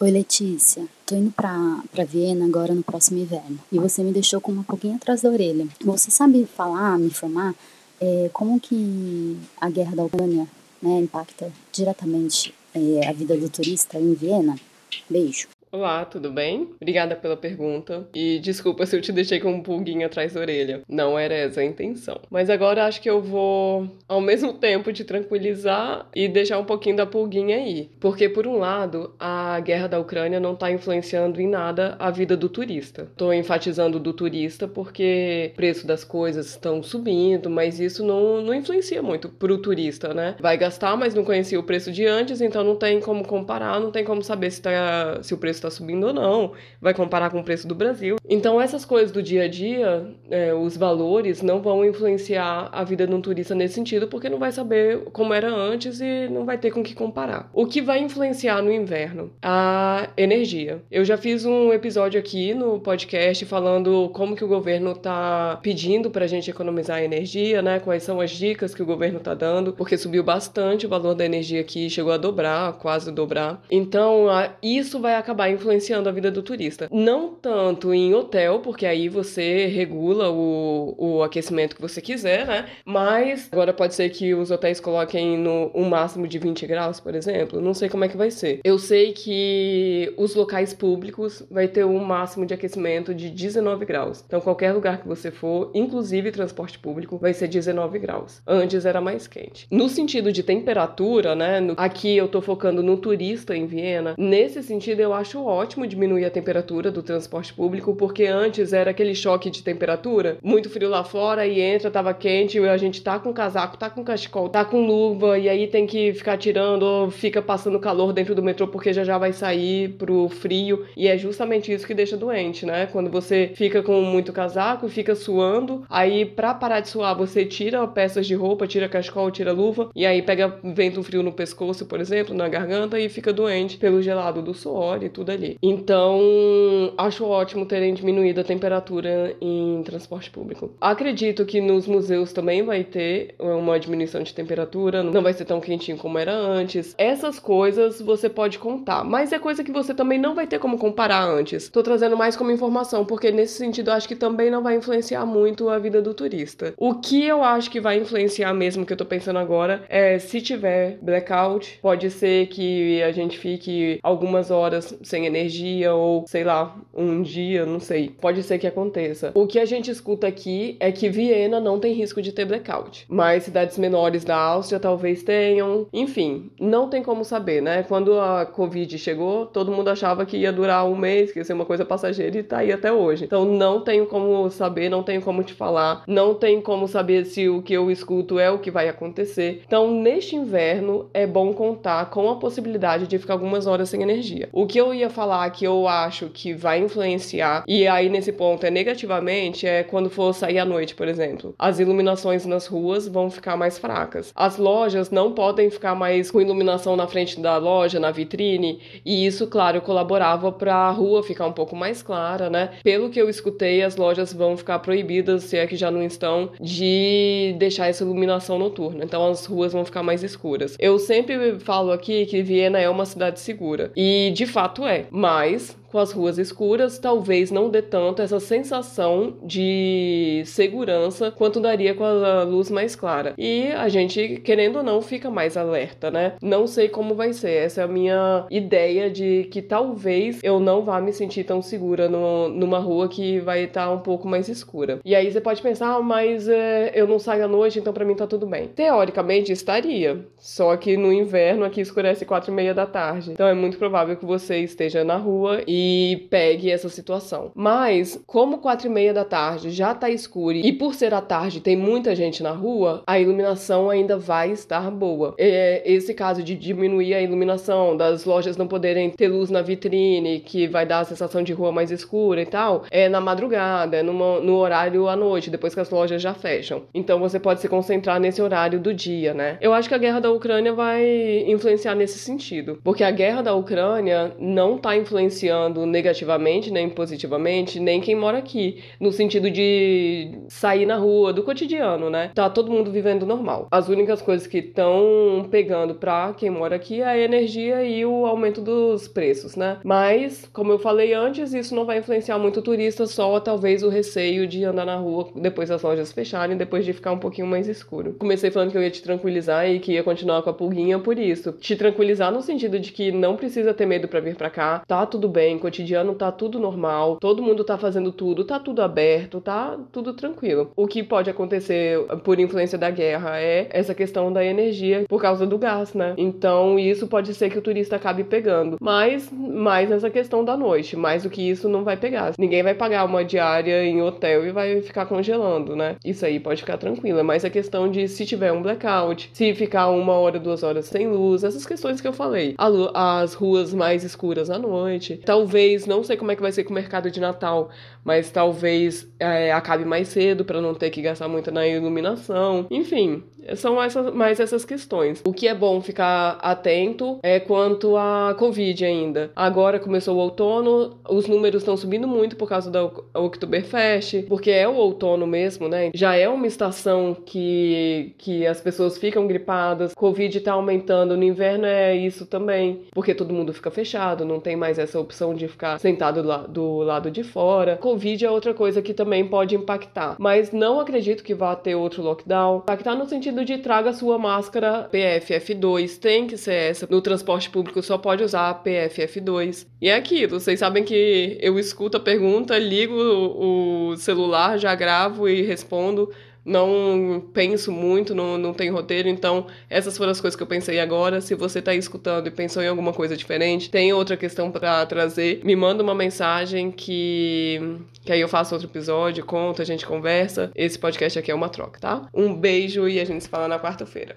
Oi Letícia, tô indo pra, pra Viena agora no próximo inverno e você me deixou com uma pulguinha atrás da orelha. Você sabe falar, me informar, é, como que a guerra da Ucrânia né, impacta diretamente é, a vida do turista em Viena? Beijo. Olá, tudo bem? Obrigada pela pergunta. E desculpa se eu te deixei com um pulguinho atrás da orelha. Não era essa a intenção. Mas agora acho que eu vou, ao mesmo tempo, te tranquilizar e deixar um pouquinho da pulguinha aí. Porque, por um lado, a guerra da Ucrânia não está influenciando em nada a vida do turista. Estou enfatizando do turista porque o preço das coisas estão subindo, mas isso não, não influencia muito para o turista, né? Vai gastar, mas não conhecia o preço de antes, então não tem como comparar, não tem como saber se, tá, se o preço está subindo ou não, vai comparar com o preço do Brasil. Então, essas coisas do dia a dia, é, os valores, não vão influenciar a vida de um turista nesse sentido, porque não vai saber como era antes e não vai ter com que comparar. O que vai influenciar no inverno? A energia. Eu já fiz um episódio aqui no podcast falando como que o governo está pedindo para a gente economizar energia, né? Quais são as dicas que o governo está dando, porque subiu bastante o valor da energia aqui, chegou a dobrar, quase dobrar. Então, isso vai acabar influenciando a vida do turista. Não tanto em hotel, porque aí você regula o, o aquecimento que você quiser, né? Mas agora pode ser que os hotéis coloquem no um máximo de 20 graus, por exemplo. Não sei como é que vai ser. Eu sei que os locais públicos vai ter um máximo de aquecimento de 19 graus. Então qualquer lugar que você for, inclusive transporte público, vai ser 19 graus. Antes era mais quente. No sentido de temperatura, né? No, aqui eu tô focando no turista em Viena. Nesse sentido eu acho ótimo diminuir a temperatura do transporte público, porque antes era aquele choque de temperatura, muito frio lá fora e entra, tava quente, e a gente tá com casaco, tá com cachecol, tá com luva, e aí tem que ficar tirando fica passando calor dentro do metrô porque já já vai sair pro frio, e é justamente isso que deixa doente, né? Quando você fica com muito casaco, fica suando, aí pra parar de suar você tira peças de roupa, tira cachecol, tira luva, e aí pega vento frio no pescoço, por exemplo, na garganta e fica doente pelo gelado do suor e tudo ali. Então, acho ótimo terem diminuído a temperatura em transporte público. Acredito que nos museus também vai ter uma diminuição de temperatura, não vai ser tão quentinho como era antes. Essas coisas você pode contar, mas é coisa que você também não vai ter como comparar antes. Tô trazendo mais como informação, porque nesse sentido acho que também não vai influenciar muito a vida do turista. O que eu acho que vai influenciar mesmo que eu tô pensando agora é se tiver blackout, pode ser que a gente fique algumas horas sem energia ou, sei lá, um dia, não sei. Pode ser que aconteça. O que a gente escuta aqui é que Viena não tem risco de ter blackout, mas cidades menores da Áustria talvez tenham. Enfim, não tem como saber, né? Quando a Covid chegou, todo mundo achava que ia durar um mês, que ia ser uma coisa passageira e tá aí até hoje. Então não tenho como saber, não tenho como te falar, não tenho como saber se o que eu escuto é o que vai acontecer. Então, neste inverno, é bom contar com a possibilidade de ficar algumas horas sem energia. O que eu ia falar que eu acho que vai influenciar, e aí nesse ponto é negativamente, é quando for sair à noite, por exemplo. As iluminações nas ruas vão ficar mais fracas. As lojas não podem ficar mais com iluminação na frente da loja, na vitrine, e isso, claro, colaborava para a rua ficar um pouco mais clara, né? Pelo que eu escutei, as lojas vão ficar proibidas, se é que já não estão, de deixar essa iluminação noturna. Então as ruas vão ficar mais escuras. Eu sempre falo aqui que Viena é uma cidade segura, e de fato é, mas com as ruas escuras, talvez não dê tanto essa sensação de segurança quanto daria com a luz mais clara. E a gente, querendo ou não, fica mais alerta, né? Não sei como vai ser. Essa é a minha ideia de que talvez eu não vá me sentir tão segura no, numa rua que vai estar um pouco mais escura. E aí você pode pensar, ah, mas é, eu não saio à noite, então para mim tá tudo bem. Teoricamente estaria, só que no inverno aqui escurece quatro e meia da tarde. Então é muito provável que você esteja na rua e pegue essa situação. Mas, como quatro e meia da tarde já tá escuro e por ser a tarde tem muita gente na rua, a iluminação ainda vai estar boa. É esse caso de diminuir a iluminação, das lojas não poderem ter luz na vitrine, que vai dar a sensação de rua mais escura e tal, é na madrugada, é numa, no horário à noite, depois que as lojas já fecham. Então você pode se concentrar nesse horário do dia, né? Eu acho que a guerra da Ucrânia vai influenciar nesse sentido, porque a guerra da Ucrânia não tá influenciando negativamente, nem positivamente, nem quem mora aqui, no sentido de sair na rua, do cotidiano, né? Tá todo mundo vivendo normal. As únicas coisas que estão pegando pra quem mora aqui é a energia e o aumento dos preços, né? Mas, como eu falei antes, isso não vai influenciar muito o turista, só talvez o receio de andar na rua depois das lojas fecharem, depois de ficar um pouquinho mais escuro. Comecei falando que eu ia te tranquilizar e que ia continuar com a pulguinha por isso. Te tranquilizar no sentido de que não precisa ter medo para vir para cá, tá tudo bem, cotidiano tá tudo normal, todo mundo tá fazendo tudo, tá tudo aberto, tá tudo tranquilo. O que pode acontecer por influência da guerra é essa questão da energia por causa do gás, né? Então isso pode ser que o turista acabe pegando. Mas mais essa questão da noite, mais do que isso não vai pegar. Ninguém vai pagar uma diária em hotel e vai ficar congelando, né? Isso aí pode ficar tranquilo. É mais a questão de se tiver um blackout, se ficar uma hora, duas horas sem luz, essas questões que eu falei. As ruas mais escuras à noite. Talvez, não sei como é que vai ser com o mercado de Natal, mas talvez é, acabe mais cedo para não ter que gastar muito na iluminação. Enfim, são essas, mais essas questões. O que é bom ficar atento é quanto à Covid ainda. Agora começou o outono, os números estão subindo muito por causa da Oktoberfest, porque é o outono mesmo, né? Já é uma estação que, que as pessoas ficam gripadas, Covid tá aumentando, no inverno é isso também, porque todo mundo fica fechado, não tem mais essa opção de ficar sentado do, do lado de fora. Covid é outra coisa que também pode impactar, mas não acredito que vá ter outro lockdown. Impactar no sentido de traga sua máscara PFF2, tem que ser essa. No transporte público só pode usar PFF2. E é aquilo, vocês sabem que eu escuto a pergunta, ligo o celular, já gravo e respondo não penso muito, não, não tenho roteiro, então essas foram as coisas que eu pensei agora. Se você está escutando e pensou em alguma coisa diferente, tem outra questão para trazer, me manda uma mensagem que, que aí eu faço outro episódio, conto, a gente conversa. Esse podcast aqui é uma troca, tá? Um beijo e a gente se fala na quarta-feira.